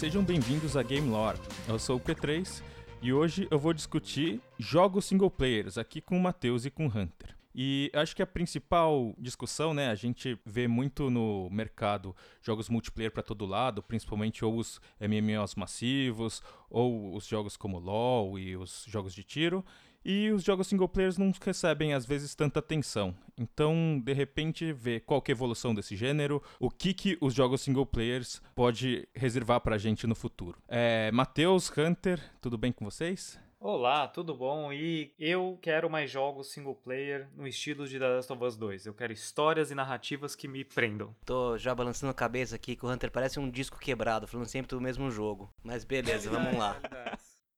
sejam bem-vindos a Game Lore. Eu sou o P3 e hoje eu vou discutir jogos single players aqui com o Matheus e com o Hunter. E acho que a principal discussão, né, a gente vê muito no mercado jogos multiplayer para todo lado, principalmente ou os MMOs massivos, ou os jogos como LoL e os jogos de tiro, e os jogos single players não recebem às vezes tanta atenção. Então, de repente, ver qual que é a evolução desse gênero, o que que os jogos single players pode reservar pra gente no futuro. É, Matheus, Hunter, tudo bem com vocês? Olá, tudo bom? E eu quero mais jogos single player no estilo de The Last of Us 2. Eu quero histórias e narrativas que me prendam. Tô já balançando a cabeça aqui que o Hunter parece um disco quebrado, falando sempre do mesmo jogo. Mas beleza, vamos lá.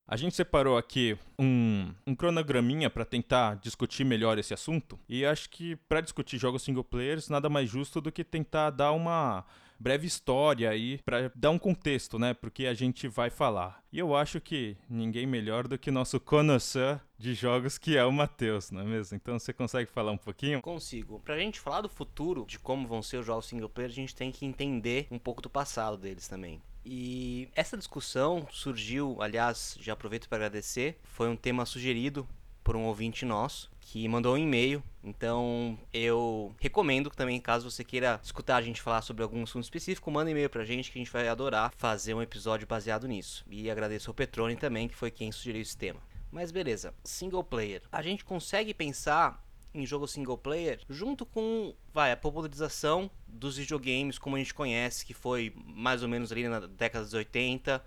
A gente separou aqui um, um cronograminha para tentar discutir melhor esse assunto. E acho que para discutir jogos single players, nada mais justo do que tentar dar uma breve história aí para dar um contexto, né, porque a gente vai falar. E eu acho que ninguém melhor do que nosso connoisseur de jogos que é o Matheus, não é mesmo? Então você consegue falar um pouquinho? Consigo. Pra gente falar do futuro, de como vão ser os jogos single player, a gente tem que entender um pouco do passado deles também. E essa discussão surgiu, aliás, já aproveito para agradecer, foi um tema sugerido por um ouvinte nosso que mandou um e-mail. Então eu recomendo que também, caso você queira escutar a gente falar sobre algum assunto específico, manda um e-mail pra gente que a gente vai adorar fazer um episódio baseado nisso. E agradeço ao Petrone também, que foi quem sugeriu esse tema. Mas beleza, single player. A gente consegue pensar em jogo single player junto com vai a popularização dos videogames como a gente conhece que foi mais ou menos ali na década de 80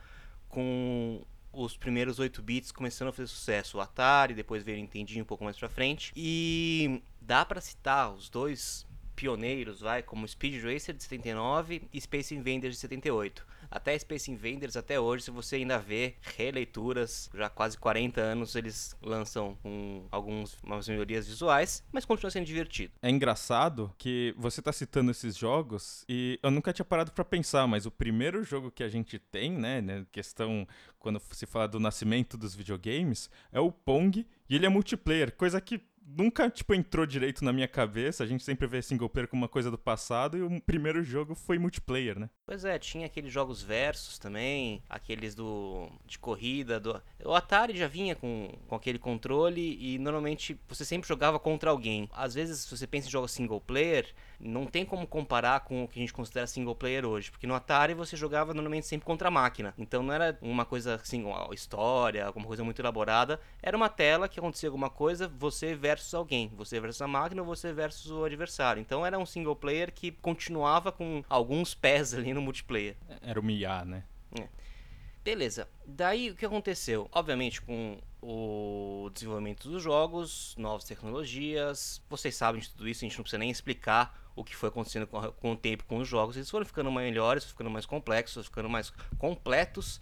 com os primeiros 8 bits começando a fazer sucesso, o Atari, depois veio o Nintendinho um pouco mais pra frente. E dá para citar os dois pioneiros, vai, como Speed Racer de 79 e Space Invaders de 78 até Space Invaders até hoje, se você ainda vê releituras, já quase 40 anos eles lançam com algumas melhorias visuais, mas continua sendo divertido. É engraçado que você tá citando esses jogos e eu nunca tinha parado para pensar, mas o primeiro jogo que a gente tem, né, né, questão quando se fala do nascimento dos videogames, é o Pong e ele é multiplayer, coisa que nunca, tipo, entrou direito na minha cabeça. A gente sempre vê single player como uma coisa do passado e o primeiro jogo foi multiplayer, né? Pois é, tinha aqueles jogos versus também, aqueles do de corrida, do o Atari já vinha com, com aquele controle e normalmente você sempre jogava contra alguém. Às vezes, se você pensa em jogos single player, não tem como comparar com o que a gente considera single player hoje, porque no Atari você jogava normalmente sempre contra a máquina. Então não era uma coisa assim, uma história, alguma coisa muito elaborada, era uma tela que acontecia alguma coisa, você versus alguém, você versus a máquina ou você versus o adversário. Então era um single player que continuava com alguns pés ali no multiplayer. Era o Mia, né? É. Beleza. Daí o que aconteceu? Obviamente com o desenvolvimento dos jogos, novas tecnologias, vocês sabem de tudo isso, a gente não precisa nem explicar o que foi acontecendo com, com o tempo com os jogos. Eles foram ficando melhores, ficando mais complexos, ficando mais completos,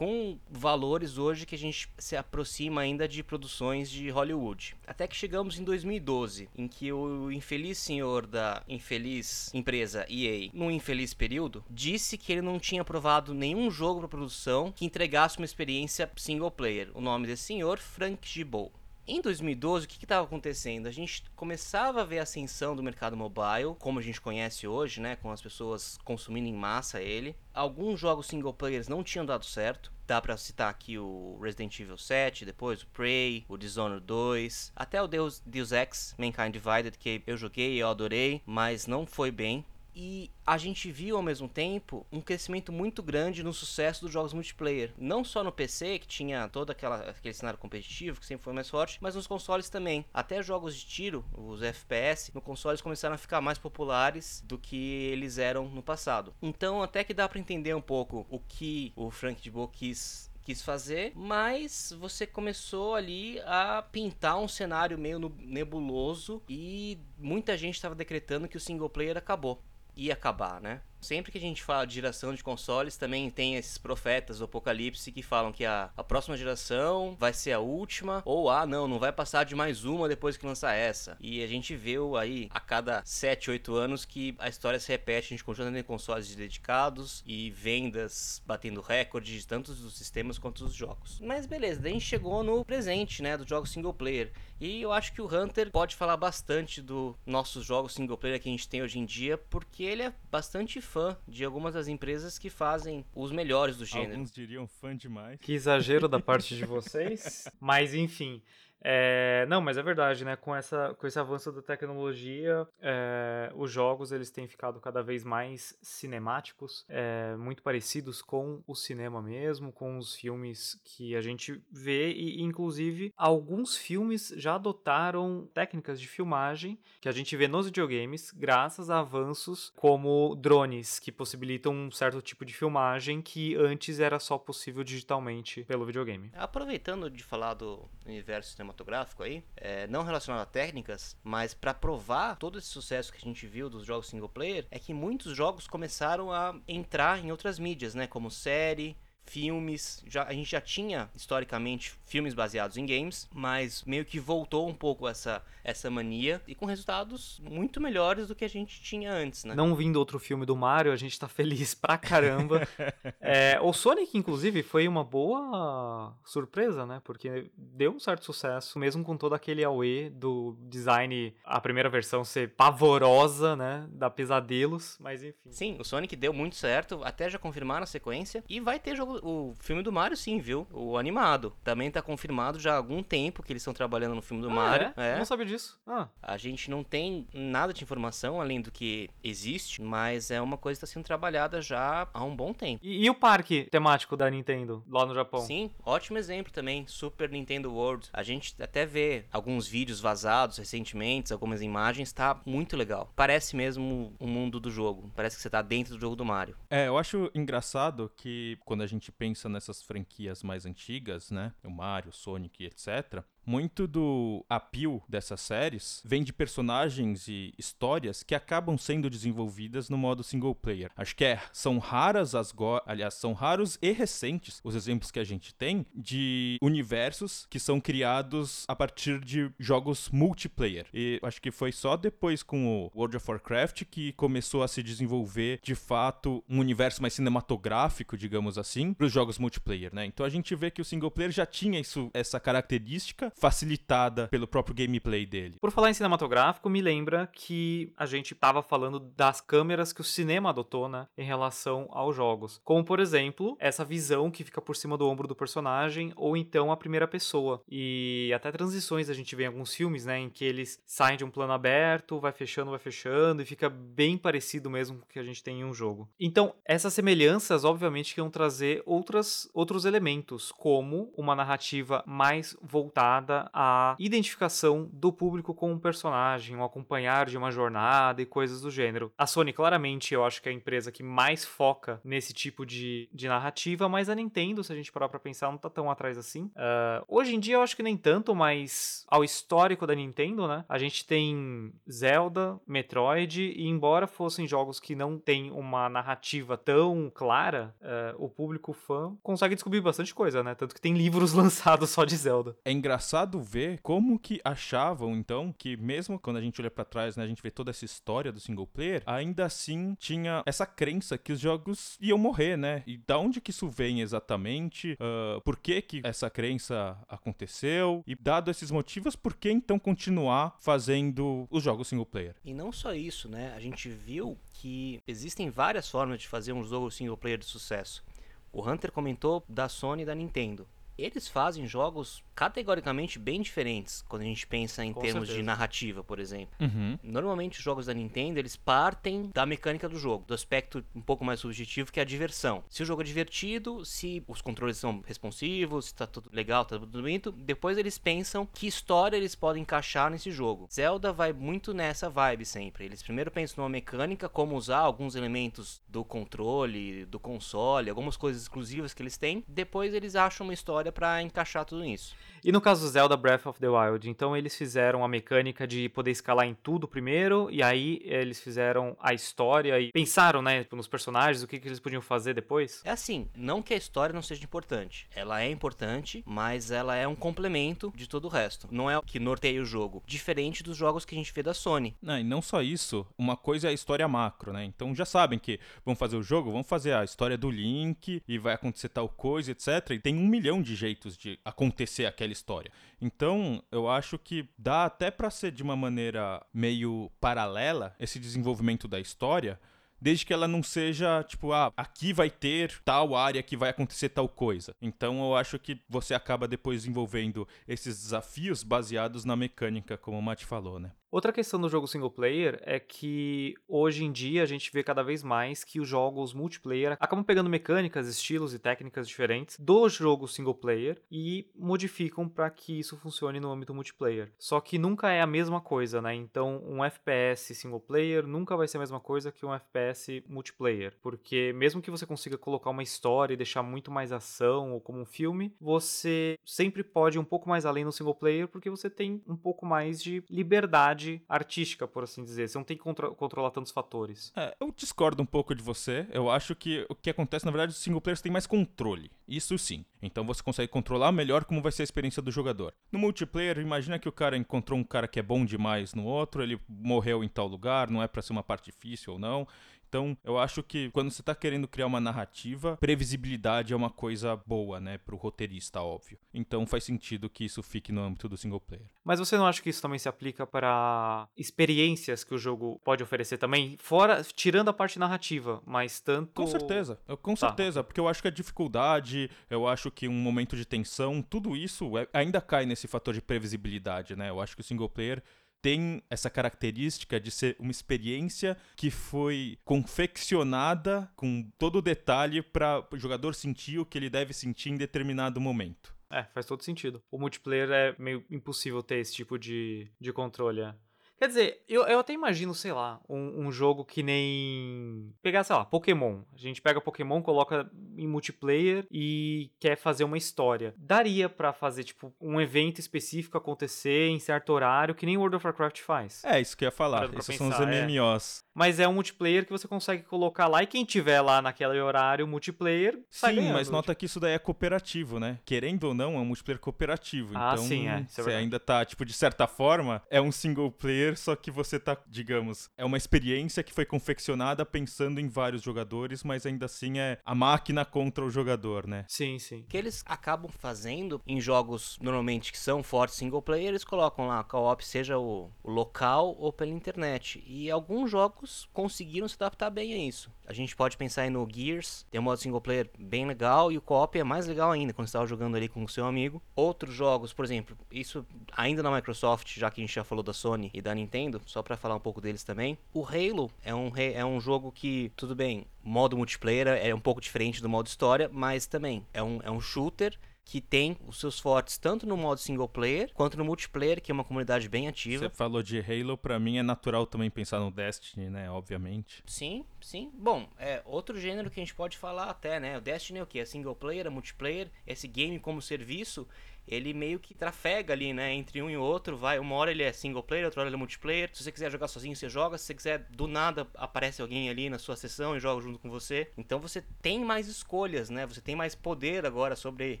com valores hoje que a gente se aproxima ainda de produções de Hollywood. Até que chegamos em 2012, em que o infeliz senhor da infeliz empresa EA, num infeliz período, disse que ele não tinha aprovado nenhum jogo para produção que entregasse uma experiência single player. O nome desse senhor, Frank Gibault. Em 2012, o que estava acontecendo? A gente começava a ver a ascensão do mercado mobile, como a gente conhece hoje, né, com as pessoas consumindo em massa ele. Alguns jogos single players não tinham dado certo. Dá para citar aqui o Resident Evil 7, depois o Prey, o Dishonored 2, até o Deus, Deus Ex Mankind Divided, que eu joguei e eu adorei, mas não foi bem e a gente viu ao mesmo tempo um crescimento muito grande no sucesso dos jogos multiplayer. Não só no PC, que tinha todo aquela, aquele cenário competitivo, que sempre foi mais forte, mas nos consoles também. Até jogos de tiro, os FPS, no consoles começaram a ficar mais populares do que eles eram no passado. Então, até que dá para entender um pouco o que o Frank de Boa quis quis fazer, mas você começou ali a pintar um cenário meio nebuloso e muita gente estava decretando que o single player acabou ia acabar, né? Sempre que a gente fala de geração de consoles, também tem esses profetas do apocalipse que falam que a, a próxima geração vai ser a última, ou ah, não, não vai passar de mais uma depois que lançar essa. E a gente vê aí a cada 7, 8 anos que a história se repete, a gente continua tendo consoles dedicados e vendas batendo recorde, tanto dos sistemas quanto dos jogos. Mas beleza, daí a gente chegou no presente, né, dos jogos single player. E eu acho que o Hunter pode falar bastante dos nossos jogos single player que a gente tem hoje em dia, porque ele é bastante fã de algumas das empresas que fazem os melhores do gênero. Alguns diriam fã demais. Que exagero da parte de vocês. Mas enfim. É, não, mas é verdade, né? Com, essa, com esse avanço da tecnologia, é, os jogos eles têm ficado cada vez mais cinemáticos, é, muito parecidos com o cinema mesmo, com os filmes que a gente vê e, inclusive, alguns filmes já adotaram técnicas de filmagem que a gente vê nos videogames, graças a avanços como drones que possibilitam um certo tipo de filmagem que antes era só possível digitalmente pelo videogame. Aproveitando de falar do universo cinematográfico cinematográfico aí, é, não relacionado a técnicas, mas para provar todo esse sucesso que a gente viu dos jogos single player, é que muitos jogos começaram a entrar em outras mídias, né, como série, filmes. Já, a gente já tinha, historicamente, filmes baseados em games, mas meio que voltou um pouco essa, essa mania e com resultados muito melhores do que a gente tinha antes, né? Não vindo outro filme do Mario, a gente tá feliz pra caramba. é, o Sonic, inclusive, foi uma boa surpresa, né? Porque deu um certo sucesso, mesmo com todo aquele AUE do design, a primeira versão ser pavorosa, né? Da pesadelos, mas enfim. Sim, o Sonic deu muito certo, até já confirmaram a sequência. E vai ter jogo o filme do Mario, sim, viu? O animado. Também tá confirmado já há algum tempo que eles estão trabalhando no filme do ah, Mario. É? é? Não sabia disso. Ah. A gente não tem nada de informação além do que existe, mas é uma coisa que está sendo trabalhada já há um bom tempo. E, e, o parque temático da Nintendo lá no Japão? Sim, ótimo exemplo também. Super Nintendo World. A gente até vê alguns vídeos vazados recentemente, algumas imagens, tá muito legal. Parece mesmo o mundo do jogo. Parece que você tá dentro do jogo do Mario. É, eu acho engraçado que quando a gente gente pensa nessas franquias mais antigas, né? O Mario, Sonic, etc muito do appeal dessas séries vem de personagens e histórias que acabam sendo desenvolvidas no modo single player. Acho que é, são raras as go aliás, são raros e recentes os exemplos que a gente tem de universos que são criados a partir de jogos multiplayer. E acho que foi só depois com o World of Warcraft que começou a se desenvolver de fato um universo mais cinematográfico, digamos assim, para os jogos multiplayer, né? Então a gente vê que o single player já tinha isso, essa característica facilitada pelo próprio gameplay dele. Por falar em cinematográfico, me lembra que a gente estava falando das câmeras que o cinema adotou, né, em relação aos jogos. Como, por exemplo, essa visão que fica por cima do ombro do personagem, ou então a primeira pessoa. E até transições a gente vê em alguns filmes, né, em que eles saem de um plano aberto, vai fechando, vai fechando, e fica bem parecido mesmo com o que a gente tem em um jogo. Então, essas semelhanças, obviamente, que iam trazer outras, outros elementos, como uma narrativa mais voltada relacionada à identificação do público com um personagem, um acompanhar de uma jornada e coisas do gênero. A Sony, claramente, eu acho que é a empresa que mais foca nesse tipo de, de narrativa, mas a Nintendo, se a gente parar pra pensar, não tá tão atrás assim. Uh, hoje em dia eu acho que nem tanto, mas ao histórico da Nintendo, né? A gente tem Zelda, Metroid, e embora fossem jogos que não têm uma narrativa tão clara, uh, o público fã consegue descobrir bastante coisa, né? Tanto que tem livros lançados só de Zelda. É engraçado engraçado ver como que achavam, então, que mesmo quando a gente olha para trás, né, a gente vê toda essa história do single player, ainda assim tinha essa crença que os jogos iam morrer, né? E da onde que isso vem exatamente? Uh, por que que essa crença aconteceu? E dado esses motivos, por que então continuar fazendo os jogos single player? E não só isso, né? A gente viu que existem várias formas de fazer um jogo single player de sucesso. O Hunter comentou da Sony e da Nintendo eles fazem jogos categoricamente bem diferentes quando a gente pensa em Com termos certeza. de narrativa, por exemplo. Uhum. Normalmente os jogos da Nintendo eles partem da mecânica do jogo, do aspecto um pouco mais subjetivo que é a diversão. Se o jogo é divertido, se os controles são responsivos, se tá tudo legal, tá tudo bonito, depois eles pensam que história eles podem encaixar nesse jogo. Zelda vai muito nessa vibe sempre. Eles primeiro pensam numa mecânica, como usar alguns elementos do controle, do console, algumas coisas exclusivas que eles têm. Depois eles acham uma história para encaixar tudo isso. E no caso do Zelda Breath of the Wild, então eles fizeram a mecânica de poder escalar em tudo primeiro, e aí eles fizeram a história e pensaram, né, nos personagens, o que, que eles podiam fazer depois? É assim, não que a história não seja importante. Ela é importante, mas ela é um complemento de todo o resto. Não é o que norteia o jogo. Diferente dos jogos que a gente vê da Sony. Não, e não só isso, uma coisa é a história macro, né? Então já sabem que vão fazer o jogo, vão fazer a história do Link, e vai acontecer tal coisa, etc. E tem um milhão de jeitos de acontecer aquela aquela história. Então, eu acho que dá até para ser de uma maneira meio paralela esse desenvolvimento da história desde que ela não seja, tipo, ah, aqui vai ter tal área que vai acontecer tal coisa. Então eu acho que você acaba depois envolvendo esses desafios baseados na mecânica, como o Matt falou, né? Outra questão do jogo single player é que hoje em dia a gente vê cada vez mais que os jogos multiplayer acabam pegando mecânicas, estilos e técnicas diferentes do jogo single player e modificam para que isso funcione no âmbito multiplayer. Só que nunca é a mesma coisa, né? Então, um FPS single player nunca vai ser a mesma coisa que um FPS multiplayer, porque mesmo que você consiga colocar uma história e deixar muito mais ação ou como um filme, você sempre pode ir um pouco mais além no single player porque você tem um pouco mais de liberdade liberdade artística, por assim dizer. Você não tem que contro controlar tantos fatores. É, eu discordo um pouco de você. Eu acho que o que acontece, na verdade, os single players têm mais controle. Isso sim. Então você consegue controlar melhor como vai ser a experiência do jogador. No multiplayer, imagina que o cara encontrou um cara que é bom demais no outro, ele morreu em tal lugar, não é para ser uma parte difícil ou não. Então, eu acho que quando você está querendo criar uma narrativa, previsibilidade é uma coisa boa, né, pro roteirista, óbvio. Então, faz sentido que isso fique no âmbito do single player. Mas você não acha que isso também se aplica para experiências que o jogo pode oferecer também, fora tirando a parte narrativa, mas tanto Com certeza. Eu, com tá. certeza, porque eu acho que a dificuldade, eu acho que um momento de tensão, tudo isso é, ainda cai nesse fator de previsibilidade, né? Eu acho que o single player tem essa característica de ser uma experiência que foi confeccionada com todo o detalhe para o jogador sentir o que ele deve sentir em determinado momento. É, faz todo sentido. O multiplayer é meio impossível ter esse tipo de, de controle. É. Quer dizer, eu, eu até imagino, sei lá, um, um, jogo que nem. Pegar, sei lá, Pokémon. A gente pega Pokémon, coloca em multiplayer e quer fazer uma história. Daria para fazer, tipo, um evento específico acontecer em certo horário, que nem World of Warcraft faz. É, isso que eu ia falar. Esses pensar, são os MMOs. É. Mas é um multiplayer que você consegue colocar lá e quem tiver lá naquele horário multiplayer. Sim, ganhando, mas nota tipo. que isso daí é cooperativo, né? Querendo ou não, é um multiplayer cooperativo. Ah, então, sim, é. é você ainda tá, tipo, de certa forma, é um single player só que você tá, digamos, é uma experiência que foi confeccionada pensando em vários jogadores, mas ainda assim é a máquina contra o jogador, né? Sim, sim. O que eles acabam fazendo em jogos normalmente que são fortes single player, eles colocam lá co-op, seja o, o local ou pela internet. E alguns jogos conseguiram se adaptar bem a isso. A gente pode pensar no Gears, tem um modo single player bem legal e o co-op é mais legal ainda quando você está jogando ali com o seu amigo. Outros jogos, por exemplo, isso ainda na Microsoft, já que a gente já falou da Sony e da Nintendo, só para falar um pouco deles também. O Halo é um, é um jogo que, tudo bem, modo multiplayer é um pouco diferente do modo história, mas também é um, é um shooter que tem os seus fortes tanto no modo single player quanto no multiplayer, que é uma comunidade bem ativa. Você falou de Halo, para mim é natural também pensar no Destiny, né? Obviamente. Sim, sim. Bom, é outro gênero que a gente pode falar até, né? O Destiny é o que? É single player, é multiplayer, esse game como serviço ele meio que trafega ali, né, entre um e outro, vai, uma hora ele é single player, outra hora ele é multiplayer. Se você quiser jogar sozinho, você joga. Se você quiser, do nada aparece alguém ali na sua sessão e joga junto com você. Então você tem mais escolhas, né? Você tem mais poder agora sobre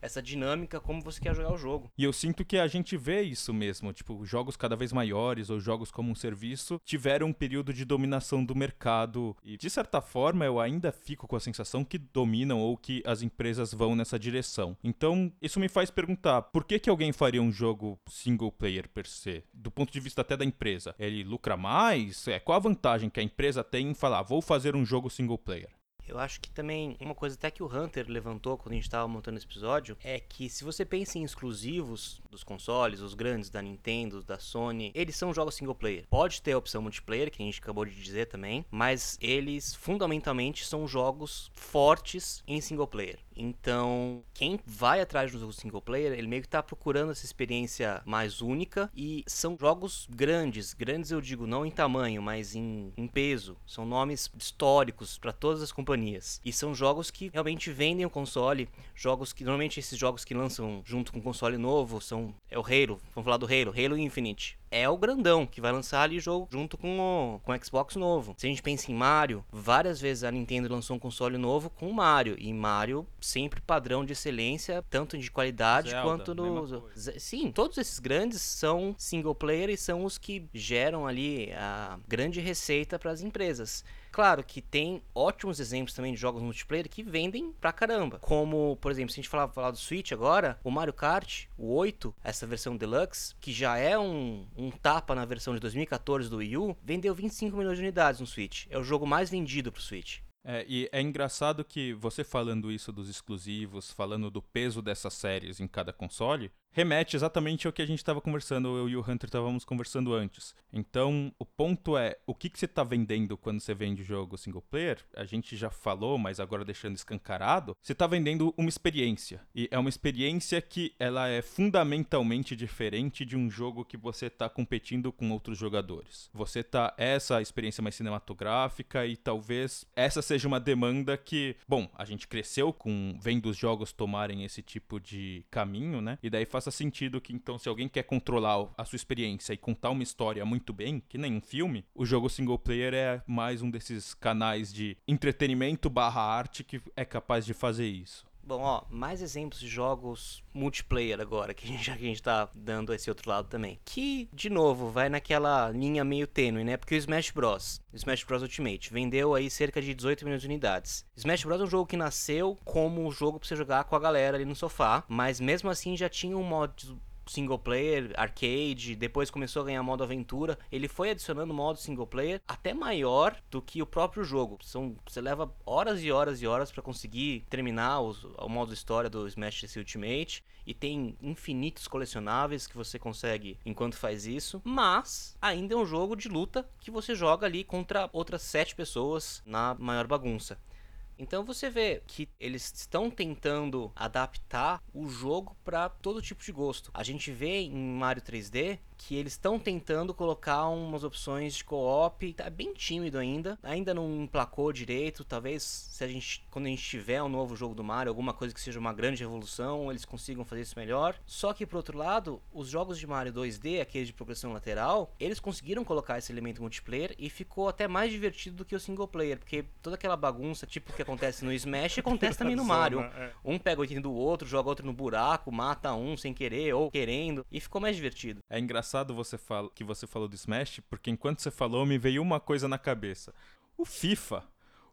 essa dinâmica como você quer jogar o jogo. E eu sinto que a gente vê isso mesmo, tipo, jogos cada vez maiores ou jogos como um serviço tiveram um período de dominação do mercado e de certa forma eu ainda fico com a sensação que dominam ou que as empresas vão nessa direção. Então, isso me faz perguntar, por que, que alguém faria um jogo single player per se? Do ponto de vista até da empresa. Ele lucra mais? É, qual a vantagem que a empresa tem em falar, vou fazer um jogo single player? Eu acho que também uma coisa até que o Hunter levantou quando a gente estava montando esse episódio é que se você pensa em exclusivos dos consoles, os grandes da Nintendo, da Sony, eles são jogos single player. Pode ter a opção multiplayer, que a gente acabou de dizer também, mas eles fundamentalmente são jogos fortes em single player. Então, quem vai atrás do jogo single player, ele meio que tá procurando essa experiência mais única e são jogos grandes, grandes eu digo não em tamanho, mas em, em peso. São nomes históricos para todas as companhias. E são jogos que realmente vendem o console, jogos que normalmente esses jogos que lançam junto com o console novo são é o Halo, vamos falar do Halo, Halo Infinite é o grandão que vai lançar ali jogo junto com o, com o Xbox novo. Se a gente pensa em Mario, várias vezes a Nintendo lançou um console novo com Mario e Mario sempre padrão de excelência, tanto de qualidade Zelda, quanto no Sim, todos esses grandes são single player e são os que geram ali a grande receita para as empresas. Claro que tem ótimos exemplos também de jogos multiplayer que vendem pra caramba. Como, por exemplo, se a gente falar, falar do Switch agora, o Mario Kart, o 8, essa versão Deluxe, que já é um, um um tapa na versão de 2014 do Wii U, vendeu 25 milhões de unidades no Switch. É o jogo mais vendido pro Switch. É, e é engraçado que você falando isso dos exclusivos, falando do peso dessas séries em cada console, remete exatamente ao que a gente estava conversando, eu e o Hunter estávamos conversando antes. Então, o ponto é, o que, que você está vendendo quando você vende jogo single player? A gente já falou, mas agora deixando escancarado, você está vendendo uma experiência. E é uma experiência que ela é fundamentalmente diferente de um jogo que você está competindo com outros jogadores. Você tá essa experiência mais cinematográfica e talvez essa seja uma demanda que, bom, a gente cresceu com vendo os jogos tomarem esse tipo de caminho, né? E daí faz faça sentido que, então, se alguém quer controlar a sua experiência e contar uma história muito bem, que nem um filme, o jogo single player é mais um desses canais de entretenimento barra arte que é capaz de fazer isso. Bom, ó, mais exemplos de jogos multiplayer agora, que a gente, já que a gente tá dando esse outro lado também. Que, de novo, vai naquela linha meio tênue, né? Porque o Smash Bros. Smash Bros Ultimate vendeu aí cerca de 18 milhões de unidades. Smash Bros é um jogo que nasceu como um jogo pra você jogar com a galera ali no sofá, mas mesmo assim já tinha um modo single player, arcade, depois começou a ganhar modo aventura. Ele foi adicionando modo single player até maior do que o próprio jogo. São, você leva horas e horas e horas para conseguir terminar os, o modo história do Smash Ultimate e tem infinitos colecionáveis que você consegue enquanto faz isso, mas ainda é um jogo de luta que você joga ali contra outras sete pessoas na maior bagunça. Então você vê que eles estão tentando adaptar o jogo para todo tipo de gosto. A gente vê em Mario 3D que eles estão tentando colocar umas opções de co-op, tá bem tímido ainda, ainda não emplacou direito, talvez se a gente quando a gente tiver um novo jogo do Mario, alguma coisa que seja uma grande revolução, eles consigam fazer isso melhor. Só que por outro lado, os jogos de Mario 2D, aqueles de progressão lateral, eles conseguiram colocar esse elemento multiplayer e ficou até mais divertido do que o single player, porque toda aquela bagunça, tipo que acontece no Smash, acontece também no Mario. É. Um pega o item do outro, joga outro no buraco, mata um sem querer ou querendo, e ficou mais divertido. É engraçado engraçado você fala, que você falou do Smash, porque enquanto você falou, me veio uma coisa na cabeça. O FIFA.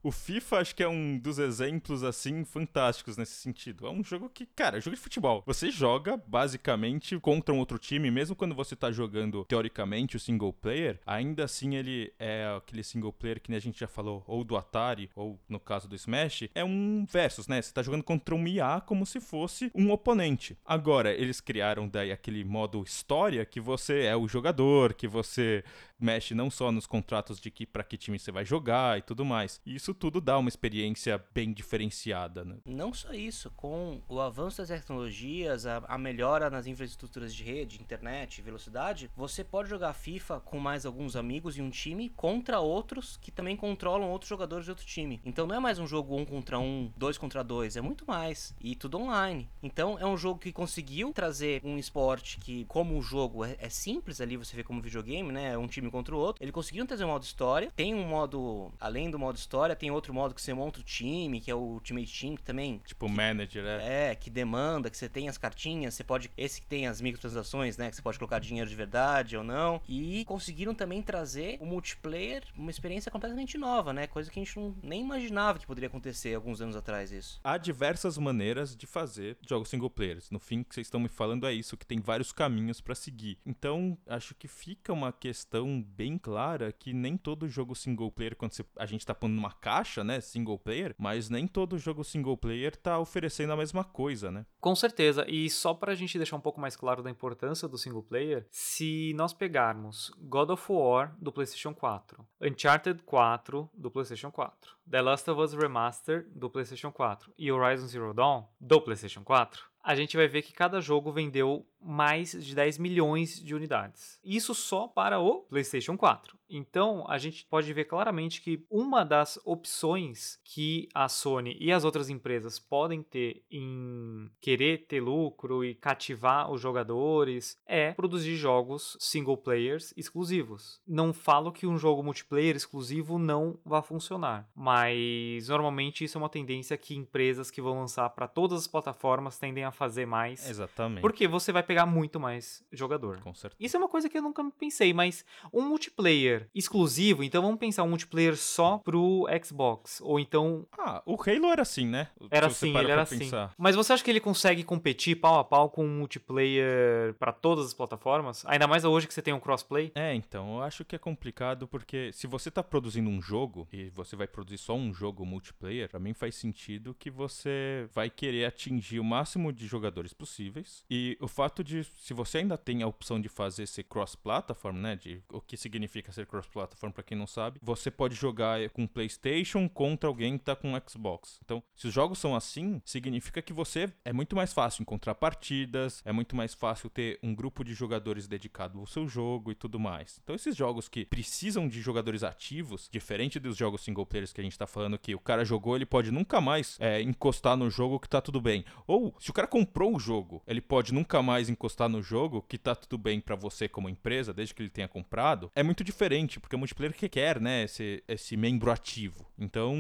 O FIFA acho que é um dos exemplos assim fantásticos nesse sentido. É um jogo que, cara, é jogo de futebol. Você joga basicamente contra um outro time, mesmo quando você tá jogando teoricamente o single player, ainda assim ele é aquele single player que a gente já falou, ou do Atari, ou no caso do Smash, é um versus, né? Você tá jogando contra um IA como se fosse um oponente. Agora, eles criaram daí aquele modo história que você é o jogador, que você mexe não só nos contratos de que para que time você vai jogar e tudo mais. Isso tudo dá uma experiência bem diferenciada, né? Não só isso, com o avanço das tecnologias, a, a melhora nas infraestruturas de rede, internet, velocidade, você pode jogar FIFA com mais alguns amigos e um time contra outros que também controlam outros jogadores de outro time. Então não é mais um jogo um contra um, dois contra dois, é muito mais. E tudo online. Então é um jogo que conseguiu trazer um esporte que, como o jogo é, é simples ali, você vê como videogame, né? É um time contra o outro. Eles conseguiram trazer um modo história. Tem um modo, além do modo história, tem outro modo que você monta o time, que é o Ultimate Team, que também. Tipo que, manager, é. É, que demanda, que você tem as cartinhas, você pode. Esse que tem as microtransações, né? Que você pode colocar dinheiro de verdade ou não. E conseguiram também trazer o multiplayer, uma experiência completamente nova, né? Coisa que a gente não, nem imaginava que poderia acontecer alguns anos atrás isso. Há diversas maneiras de fazer jogos single players. No fim, que vocês estão me falando é isso, que tem vários caminhos para seguir. Então, acho que fica uma questão bem clara que nem todo jogo single player, quando você, a gente tá pondo numa caixa, né, single player, mas nem todo jogo single player tá oferecendo a mesma coisa, né? Com certeza. E só pra gente deixar um pouco mais claro da importância do single player, se nós pegarmos God of War do PlayStation 4, Uncharted 4 do PlayStation 4, The Last of Us Remaster do PlayStation 4 e Horizon Zero Dawn do PlayStation 4, a gente vai ver que cada jogo vendeu mais de 10 milhões de unidades. Isso só para o PlayStation 4. Então, a gente pode ver claramente que uma das opções que a Sony e as outras empresas podem ter em querer ter lucro e cativar os jogadores é produzir jogos single players exclusivos. Não falo que um jogo multiplayer exclusivo não vá funcionar, mas normalmente isso é uma tendência que empresas que vão lançar para todas as plataformas tendem a fazer mais. Exatamente. Porque você vai pegar muito mais jogador. Com certeza. Isso é uma coisa que eu nunca pensei, mas um multiplayer exclusivo, então vamos pensar um multiplayer só pro Xbox, ou então Ah, o Halo era assim, né? era assim, para ele era assim. pensar. Mas você acha que ele consegue competir pau a pau com um multiplayer pra todas as plataformas? Ainda mais hoje que você tem um crossplay? É, então, eu acho que é complicado porque se você tá produzindo um jogo e você vai produzir só um jogo multiplayer, pra mim faz sentido que você vai querer atingir o máximo de jogadores possíveis. E o fato de, se você ainda tem a opção de fazer ser cross-platform, né, de o que significa ser cross-platform pra quem não sabe, você pode jogar com PlayStation contra alguém que tá com Xbox. Então, se os jogos são assim, significa que você é muito mais fácil encontrar partidas, é muito mais fácil ter um grupo de jogadores dedicado ao seu jogo e tudo mais. Então, esses jogos que precisam de jogadores ativos, diferente dos jogos single players que a gente tá falando que o cara jogou, ele pode nunca mais é, encostar no jogo que tá tudo bem. Ou, se o cara comprou o jogo, ele pode nunca mais encostar no jogo que tá tudo bem pra você como empresa, desde que ele tenha comprado. É muito diferente, porque o multiplayer requer, né, esse, esse membro ativo. Então,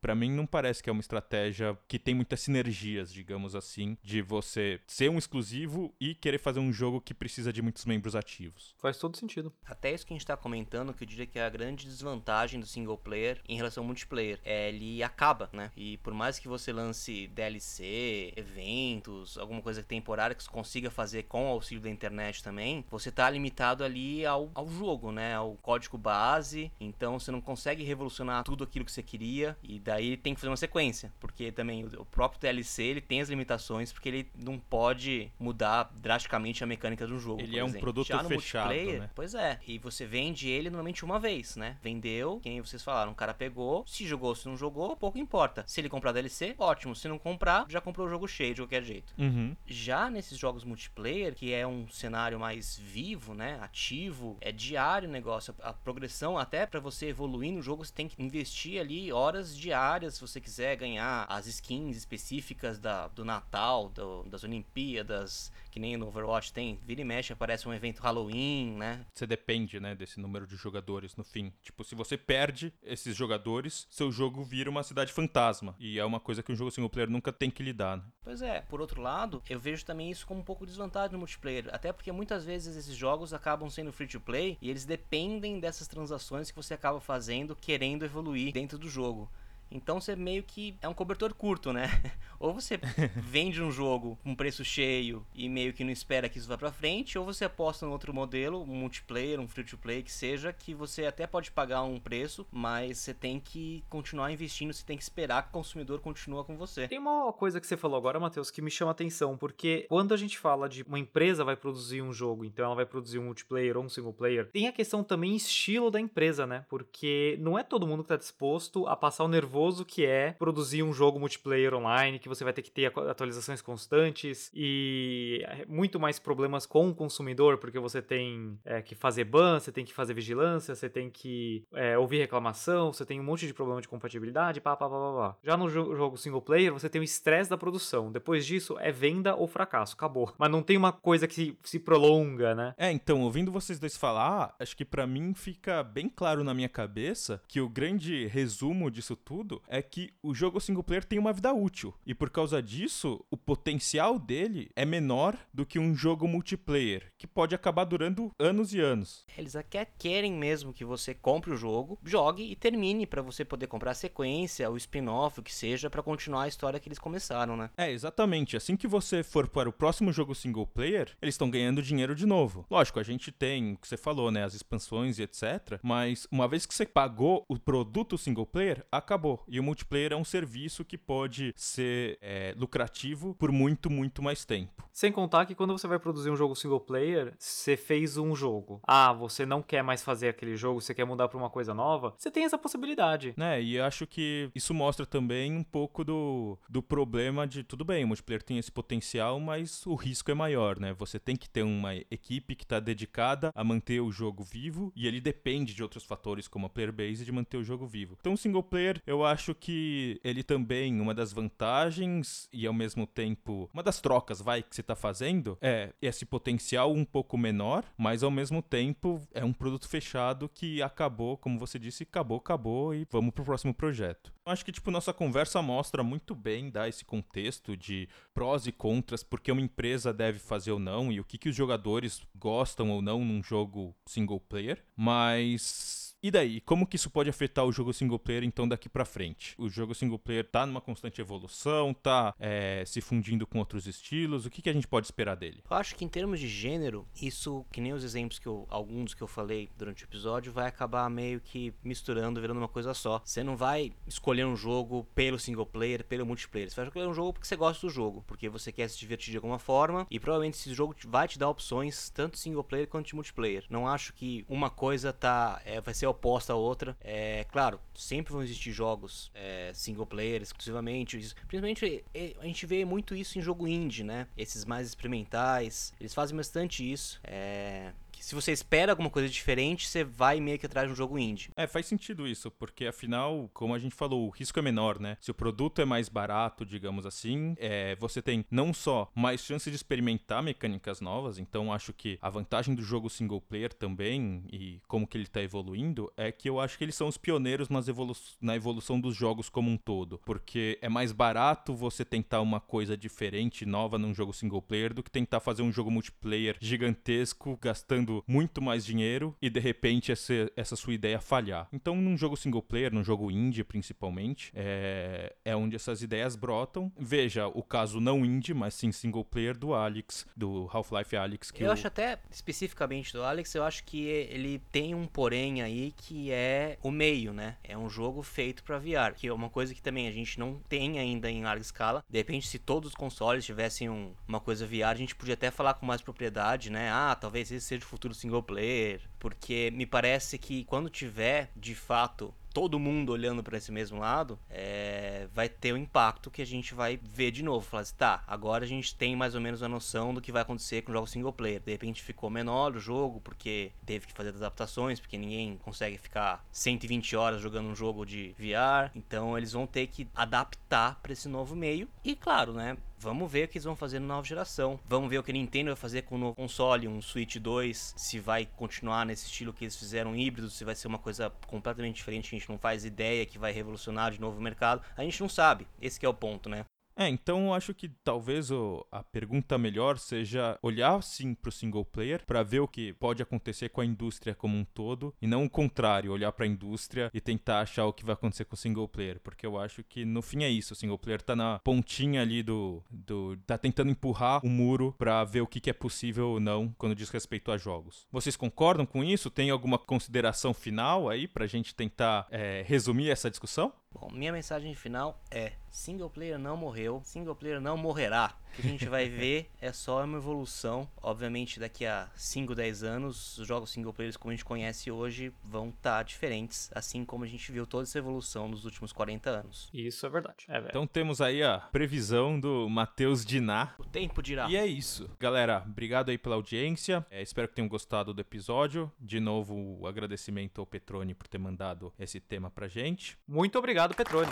pra mim não parece que é uma estratégia que tem muitas sinergias, digamos assim, de você ser um exclusivo e querer fazer um jogo que precisa de muitos membros ativos. Faz todo sentido. Até isso que a gente tá comentando, que eu diria que é a grande desvantagem do single player em relação ao multiplayer. É, ele acaba, né? E por mais que você lance DLC, eventos, alguma coisa temporária que você consiga fazer com o auxílio da internet também, você tá limitado ali ao, ao jogo, né? Ao código base. Então você não consegue revolucionar tudo aquilo que você queria. E daí tem que fazer uma sequência. Porque também o o próprio DLC ele tem as limitações, porque ele não pode mudar drasticamente a mecânica do jogo. Ele é um exemplo. produto Já fechado, multiplayer, né? Pois é. E você vende ele normalmente uma vez, né? Vendeu, quem vocês falaram, o cara pegou, se jogou, se não jogou, pouco importa. Se ele comprar DLC, ótimo. Se não comprar, já comprou o jogo cheio de qualquer jeito. Uhum. Já nesses jogos multiplayer, que é um cenário mais vivo, né, ativo, é diário o negócio, a progressão até pra você evoluir no jogo, você tem que investir ali horas diárias se você quiser ganhar as skins específicas da, do Natal, do- das Olimpíadas, que nem no Overwatch tem, vira e mexe aparece um evento Halloween, né? Você depende, né, desse número de jogadores no fim. Tipo, se você perde esses jogadores, seu jogo vira uma cidade fantasma. E é uma coisa que um jogo single player nunca tem que lidar, né? Pois é, por outro lado, eu vejo também isso como um pouco de desvantagem no multiplayer, até porque muitas vezes esses jogos acabam sendo free to play e eles dependem dessas transações que você acaba fazendo querendo evoluir dentro do jogo. Então você meio que é um cobertor curto, né? Ou você vende um jogo com preço cheio e meio que não espera que isso vá pra frente, ou você aposta em outro modelo, um multiplayer, um free to play que seja, que você até pode pagar um preço, mas você tem que continuar investindo, você tem que esperar que o consumidor continue com você. Tem uma coisa que você falou agora, Matheus, que me chama a atenção, porque quando a gente fala de uma empresa vai produzir um jogo, então ela vai produzir um multiplayer ou um single player, tem a questão também estilo da empresa, né? Porque não é todo mundo que tá disposto a passar o nervoso que é produzir um jogo multiplayer online, que você vai ter que ter atu- atualizações constantes e é, muito mais problemas com o consumidor, porque você tem é, que fazer ban, você tem que fazer vigilância, você tem que é, ouvir reclamação, você tem um monte de problema de compatibilidade, pá, pá, pá, pá, pá. Já no jo- jogo single player, você tem o estresse da produção. Depois disso, é venda ou fracasso, acabou. Mas não tem uma coisa que se, se prolonga, né? É, então, ouvindo vocês dois falar, acho que pra mim fica bem claro na minha cabeça que o grande resumo disso tudo é que o jogo single player tem uma vida útil. E por causa disso, o potencial dele é menor do que um jogo multiplayer, que pode acabar durando anos e anos. Eles até querem mesmo que você compre o jogo, jogue e termine pra você poder comprar a sequência, o spin-off, o que seja, pra continuar a história que eles começaram, né? É, exatamente. Assim que você for para o próximo jogo single player, eles estão ganhando dinheiro de novo. Lógico, a gente tem o que você falou, né? As expansões e etc. Mas uma vez que você pagou o produto single player, acabou. E o multiplayer é um serviço que pode ser é, lucrativo por muito, muito mais tempo. Sem contar que quando você vai produzir um jogo single player, você fez um jogo. Ah, você não quer mais fazer aquele jogo, você quer mudar pra uma coisa nova, você tem essa possibilidade. Né, e eu acho que isso mostra também um pouco do, do problema de, tudo bem, o multiplayer tem esse potencial, mas o risco é maior, né? Você tem que ter uma equipe que está dedicada a manter o jogo vivo, e ele depende de outros fatores como a player base de manter o jogo vivo. Então o single player, eu acho que ele também, uma das vantagens e ao mesmo tempo, uma das trocas, vai, que você tá fazendo, é esse potencial um pouco menor, mas ao mesmo tempo é um produto fechado que acabou, como você disse, acabou, acabou e vamos pro próximo projeto. Acho que, tipo, nossa conversa mostra muito bem, dá esse contexto de prós e contras, porque uma empresa deve fazer ou não, e o que, que os jogadores gostam ou não num jogo single player. Mas e daí, como que isso pode afetar o jogo single player então daqui para frente? O jogo single player tá numa constante evolução, tá é, se fundindo com outros estilos, o que, que a gente pode esperar dele? Eu acho que em termos de gênero, isso, que nem os exemplos que eu, alguns que eu falei durante o episódio, vai acabar meio que misturando, virando uma coisa só. Você não vai escolher um jogo pelo single player, pelo multiplayer. Você vai escolher um jogo porque você gosta do jogo, porque você quer se divertir de alguma forma, e provavelmente esse jogo vai te dar opções tanto single player quanto de multiplayer. Não acho que uma coisa tá é, vai ser oposta à outra. É claro, sempre vão existir jogos é, single player exclusivamente. Principalmente a gente vê muito isso em jogo indie, né? Esses mais experimentais, eles fazem bastante isso. É, se você espera alguma coisa diferente, você vai meio que atrás de um jogo indie. É, faz sentido isso, porque afinal, como a gente falou, o risco é menor, né? Se o produto é mais barato, digamos assim, é, você tem não só mais chance de experimentar mecânicas novas, então acho que a vantagem do jogo single player também, e como que ele tá evoluindo, é que eu acho que eles são os pioneiros nas evolu na evolução dos jogos como um todo, porque é mais barato você tentar uma coisa diferente, nova num jogo single player, do que tentar fazer um jogo multiplayer gigantesco, gastando gastando muito mais dinheiro e de repente essa, essa sua ideia falhar. Então, num jogo single player, num jogo indie principalmente, é, é onde essas ideias brotam. Veja o caso não indie, mas sim single player do Alex, do Half-Life Alex. eu o... acho até, especificamente do Alex, eu acho que ele tem um porém aí que é o meio, né? É um jogo feito para VR, que é uma coisa que também a gente não tem ainda em larga escala. De repente, se todos os consoles tivessem um, uma coisa VR, a gente podia até falar com mais propriedade, né? Ah, talvez esse seja o futuro futuro single player, porque me parece que quando tiver de fato todo mundo olhando para esse mesmo lado, é, vai ter o um impacto que a gente vai ver de novo. Falar assim, tá, agora a gente tem mais ou menos a noção do que vai acontecer com o jogo single player. De repente ficou menor o jogo, porque teve que fazer adaptações, porque ninguém consegue ficar 120 horas jogando um jogo de VR. Então eles vão ter que adaptar para esse novo meio. E claro, né? Vamos ver o que eles vão fazer na nova geração. Vamos ver o que a Nintendo vai fazer com o novo console, um Switch 2, se vai continuar nesse estilo que eles fizeram híbrido, se vai ser uma coisa completamente diferente a gente não faz ideia que vai revolucionar de novo o mercado. A gente não sabe. Esse é o ponto, né? É, então eu acho que talvez o, a pergunta melhor seja olhar sim para o single player para ver o que pode acontecer com a indústria como um todo e não o contrário, olhar para a indústria e tentar achar o que vai acontecer com o single player, porque eu acho que no fim é isso, o single player tá na pontinha ali do, do tá tentando empurrar o muro para ver o que, que é possível ou não quando diz respeito a jogos. Vocês concordam com isso? Tem alguma consideração final aí pra gente tentar é, resumir essa discussão? Bom, minha mensagem final é: single player não morreu, single player não morrerá. O que a gente vai ver é só uma evolução. Obviamente, daqui a 5, 10 anos, os jogos single players como a gente conhece hoje vão estar tá diferentes, assim como a gente viu toda essa evolução nos últimos 40 anos. Isso é verdade. É então temos aí a previsão do Matheus Diná. O tempo dirá. E é isso. Galera, obrigado aí pela audiência. É, espero que tenham gostado do episódio. De novo, o agradecimento ao Petrone por ter mandado esse tema pra gente. Muito obrigado, Petrone.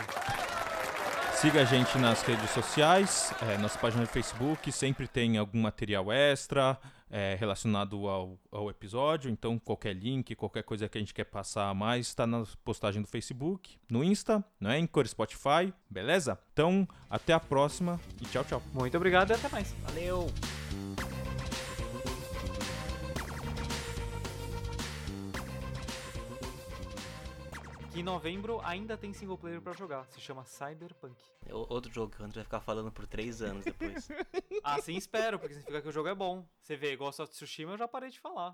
Siga a gente nas redes sociais, é, nossa página do Facebook sempre tem algum material extra é, relacionado ao, ao, episódio. Então, qualquer link, qualquer coisa que a gente quer passar a mais, está na postagem do Facebook, no Insta, no Anchor, Spotify, beleza? Então, até a próxima e tchau, tchau. Muito obrigado e até mais. Valeu! Que em novembro ainda tem single player para jogar. Se chama Cyberpunk. É outro jogo que o Hunter vai ficar falando por três anos depois. ah, sim, espero, porque significa que o jogo é bom. Você vê, igual Ghost of Tsushima, eu já parei de falar.